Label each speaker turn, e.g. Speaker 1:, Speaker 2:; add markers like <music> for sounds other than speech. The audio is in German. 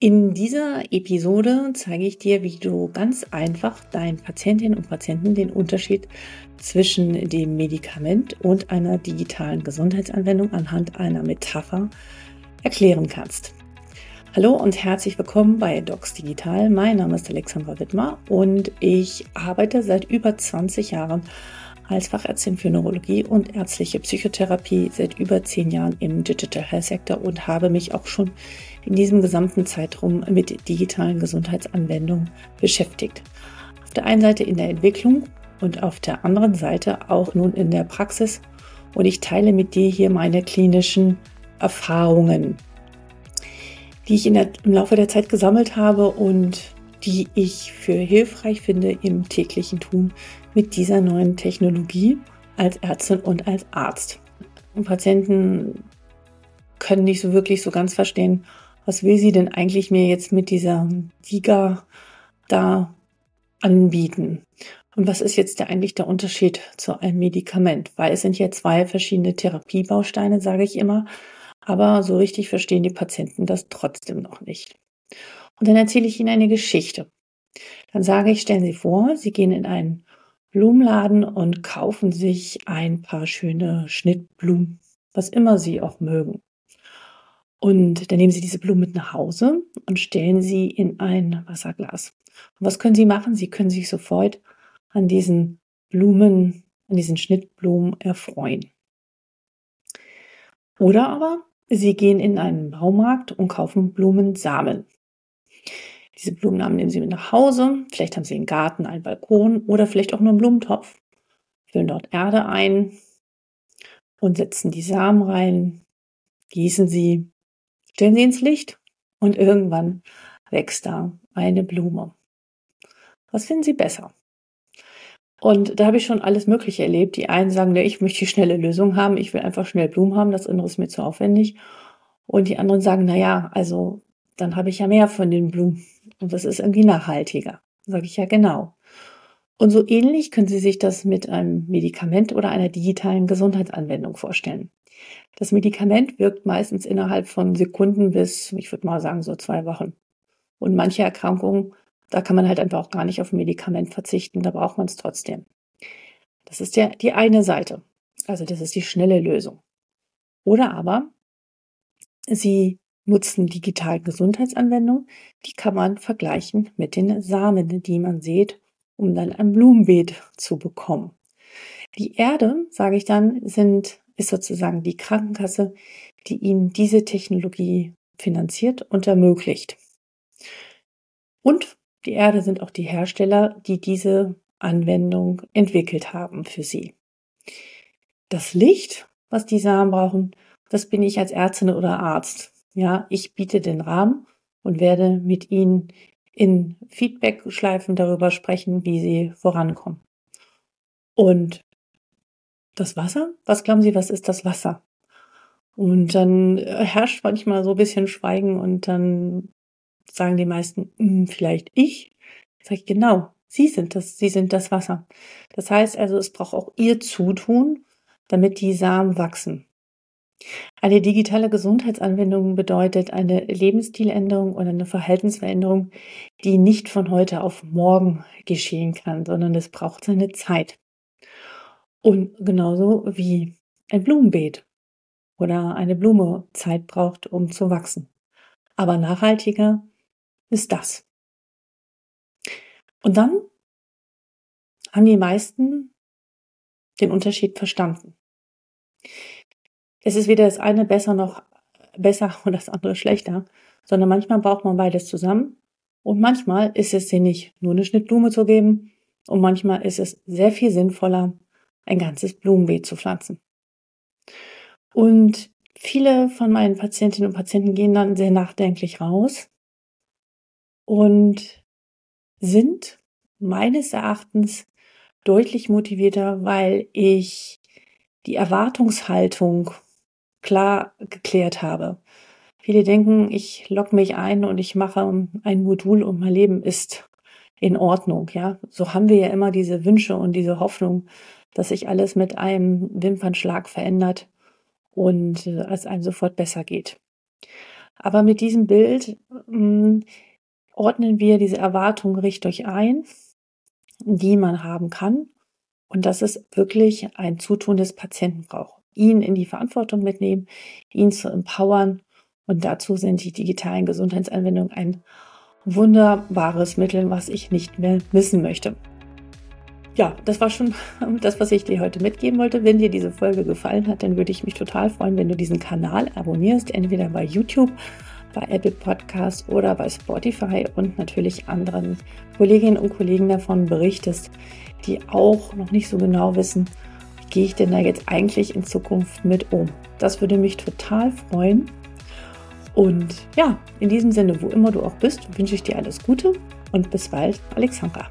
Speaker 1: In dieser Episode zeige ich dir, wie du ganz einfach deinen Patientinnen und Patienten den Unterschied zwischen dem Medikament und einer digitalen Gesundheitsanwendung anhand einer Metapher erklären kannst. Hallo und herzlich willkommen bei Docs Digital. Mein Name ist Alexandra Wittmer und ich arbeite seit über 20 Jahren als Fachärztin für Neurologie und ärztliche Psychotherapie seit über zehn Jahren im Digital Health Sector und habe mich auch schon in diesem gesamten Zeitraum mit digitalen Gesundheitsanwendungen beschäftigt. Auf der einen Seite in der Entwicklung und auf der anderen Seite auch nun in der Praxis. Und ich teile mit dir hier meine klinischen Erfahrungen, die ich der, im Laufe der Zeit gesammelt habe und die ich für hilfreich finde im täglichen Tun mit dieser neuen Technologie als Ärztin und als Arzt. Und Patienten können nicht so wirklich so ganz verstehen, was will sie denn eigentlich mir jetzt mit dieser Giga da anbieten? Und was ist jetzt der, eigentlich der Unterschied zu einem Medikament? Weil es sind ja zwei verschiedene Therapiebausteine, sage ich immer. Aber so richtig verstehen die Patienten das trotzdem noch nicht. Und dann erzähle ich ihnen eine Geschichte. Dann sage ich, stellen Sie vor, Sie gehen in einen Blumenladen und kaufen sich ein paar schöne Schnittblumen, was immer Sie auch mögen. Und dann nehmen Sie diese Blumen mit nach Hause und stellen sie in ein Wasserglas. Und was können Sie machen? Sie können sich sofort an diesen Blumen, an diesen Schnittblumen erfreuen. Oder aber Sie gehen in einen Baumarkt und kaufen Blumensamen. Diese Blumensamen nehmen Sie mit nach Hause. Vielleicht haben Sie einen Garten, einen Balkon oder vielleicht auch nur einen Blumentopf. Füllen dort Erde ein und setzen die Samen rein, gießen sie Stellen Sie ins Licht und irgendwann wächst da eine Blume. Was finden Sie besser? Und da habe ich schon alles Mögliche erlebt. Die einen sagen, ne, ich möchte die schnelle Lösung haben, ich will einfach schnell Blumen haben, das andere ist mir zu aufwendig. Und die anderen sagen, na ja, also dann habe ich ja mehr von den Blumen und das ist irgendwie nachhaltiger. Sage ich ja genau. Und so ähnlich können Sie sich das mit einem Medikament oder einer digitalen Gesundheitsanwendung vorstellen. Das Medikament wirkt meistens innerhalb von Sekunden bis, ich würde mal sagen, so zwei Wochen. Und manche Erkrankungen, da kann man halt einfach auch gar nicht auf ein Medikament verzichten, da braucht man es trotzdem. Das ist ja die eine Seite. Also das ist die schnelle Lösung. Oder aber Sie nutzen digitale Gesundheitsanwendungen, die kann man vergleichen mit den Samen, die man sät, um dann ein Blumenbeet zu bekommen. Die Erde, sage ich dann, sind ist sozusagen die Krankenkasse, die Ihnen diese Technologie finanziert und ermöglicht. Und die Erde sind auch die Hersteller, die diese Anwendung entwickelt haben für Sie. Das Licht, was die Samen brauchen, das bin ich als Ärztin oder Arzt. Ja, ich biete den Rahmen und werde mit Ihnen in Feedback-Schleifen darüber sprechen, wie Sie vorankommen. Und das Wasser? Was glauben Sie, was ist das Wasser? Und dann herrscht manchmal so ein bisschen Schweigen und dann sagen die meisten, hm, vielleicht ich. Sag ich, genau, Sie sind das, Sie sind das Wasser. Das heißt also, es braucht auch Ihr Zutun, damit die Samen wachsen. Eine digitale Gesundheitsanwendung bedeutet eine Lebensstiländerung oder eine Verhaltensveränderung, die nicht von heute auf morgen geschehen kann, sondern es braucht seine Zeit. Und genauso wie ein Blumenbeet oder eine Blume Zeit braucht, um zu wachsen. Aber nachhaltiger ist das. Und dann haben die meisten den Unterschied verstanden. Es ist weder das eine besser noch besser <laughs> und das andere schlechter, sondern manchmal braucht man beides zusammen und manchmal ist es sinnig, nur eine Schnittblume zu geben und manchmal ist es sehr viel sinnvoller, ein ganzes Blumenbeet zu pflanzen. Und viele von meinen Patientinnen und Patienten gehen dann sehr nachdenklich raus und sind meines Erachtens deutlich motivierter, weil ich die Erwartungshaltung klar geklärt habe. Viele denken, ich logge mich ein und ich mache ein Modul und mein Leben ist in Ordnung, ja. So haben wir ja immer diese Wünsche und diese Hoffnung, dass sich alles mit einem Wimpernschlag verändert und äh, es einem sofort besser geht. Aber mit diesem Bild mh, ordnen wir diese Erwartungen richtig ein, die man haben kann und dass es wirklich ein Zutun des Patienten braucht. Ihn in die Verantwortung mitnehmen, ihn zu empowern und dazu sind die digitalen Gesundheitsanwendungen ein wunderbares Mittel, was ich nicht mehr missen möchte. Ja, das war schon <laughs> das, was ich dir heute mitgeben wollte. Wenn dir diese Folge gefallen hat, dann würde ich mich total freuen, wenn du diesen Kanal abonnierst, entweder bei YouTube bei Apple Podcast oder bei Spotify und natürlich anderen Kolleginnen und Kollegen davon berichtest, die auch noch nicht so genau wissen, wie gehe ich denn da jetzt eigentlich in Zukunft mit um. Das würde mich total freuen. Und ja, in diesem Sinne, wo immer du auch bist, wünsche ich dir alles Gute und bis bald, Alexandra.